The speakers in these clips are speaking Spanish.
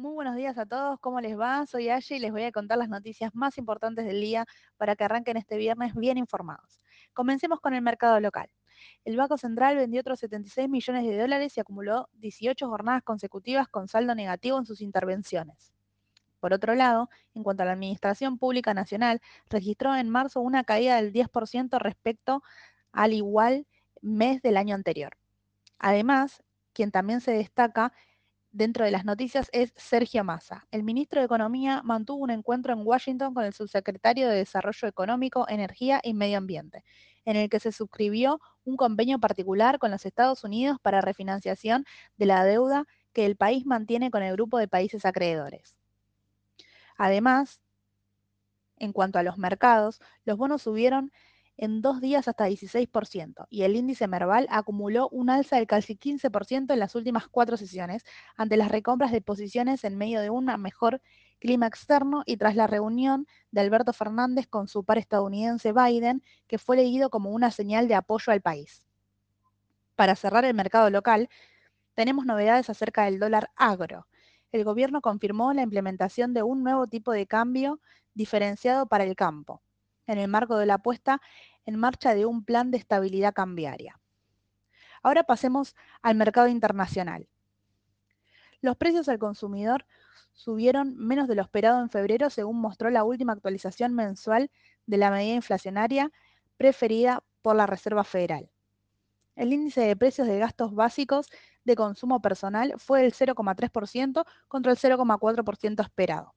Muy buenos días a todos, ¿cómo les va? Soy Aye y les voy a contar las noticias más importantes del día para que arranquen este viernes bien informados. Comencemos con el mercado local. El Banco Central vendió otros 76 millones de dólares y acumuló 18 jornadas consecutivas con saldo negativo en sus intervenciones. Por otro lado, en cuanto a la Administración Pública Nacional, registró en marzo una caída del 10% respecto al igual mes del año anterior. Además, quien también se destaca dentro de las noticias es Sergio Massa. El ministro de Economía mantuvo un encuentro en Washington con el subsecretario de Desarrollo Económico, Energía y Medio Ambiente, en el que se suscribió un convenio particular con los Estados Unidos para refinanciación de la deuda que el país mantiene con el grupo de países acreedores. Además, en cuanto a los mercados, los bonos subieron en dos días hasta 16% y el índice Merval acumuló un alza del casi 15% en las últimas cuatro sesiones ante las recompras de posiciones en medio de un mejor clima externo y tras la reunión de Alberto Fernández con su par estadounidense Biden, que fue leído como una señal de apoyo al país. Para cerrar el mercado local, tenemos novedades acerca del dólar agro. El gobierno confirmó la implementación de un nuevo tipo de cambio diferenciado para el campo, en el marco de la puesta en marcha de un plan de estabilidad cambiaria. Ahora pasemos al mercado internacional. Los precios al consumidor subieron menos de lo esperado en febrero, según mostró la última actualización mensual de la medida inflacionaria preferida por la Reserva Federal. El índice de precios de gastos básicos de consumo personal fue del 0,3% contra el 0,4% esperado.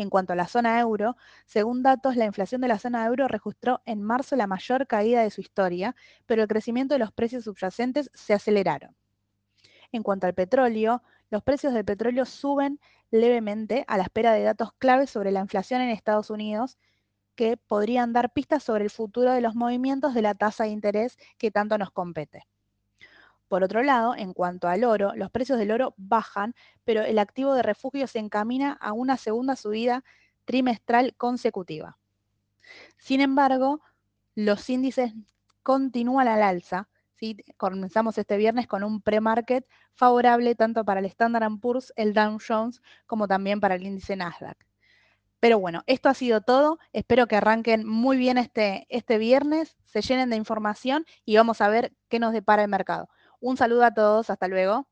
En cuanto a la zona euro, según datos, la inflación de la zona euro registró en marzo la mayor caída de su historia, pero el crecimiento de los precios subyacentes se aceleraron. En cuanto al petróleo, los precios del petróleo suben levemente a la espera de datos claves sobre la inflación en Estados Unidos que podrían dar pistas sobre el futuro de los movimientos de la tasa de interés que tanto nos compete. Por otro lado, en cuanto al oro, los precios del oro bajan, pero el activo de refugio se encamina a una segunda subida trimestral consecutiva. Sin embargo, los índices continúan al alza. Comenzamos este viernes con un pre-market favorable tanto para el Standard Poor's, el Dow Jones, como también para el índice Nasdaq. Pero bueno, esto ha sido todo. Espero que arranquen muy bien este, este viernes, se llenen de información y vamos a ver qué nos depara el mercado. Un saludo a todos, hasta luego.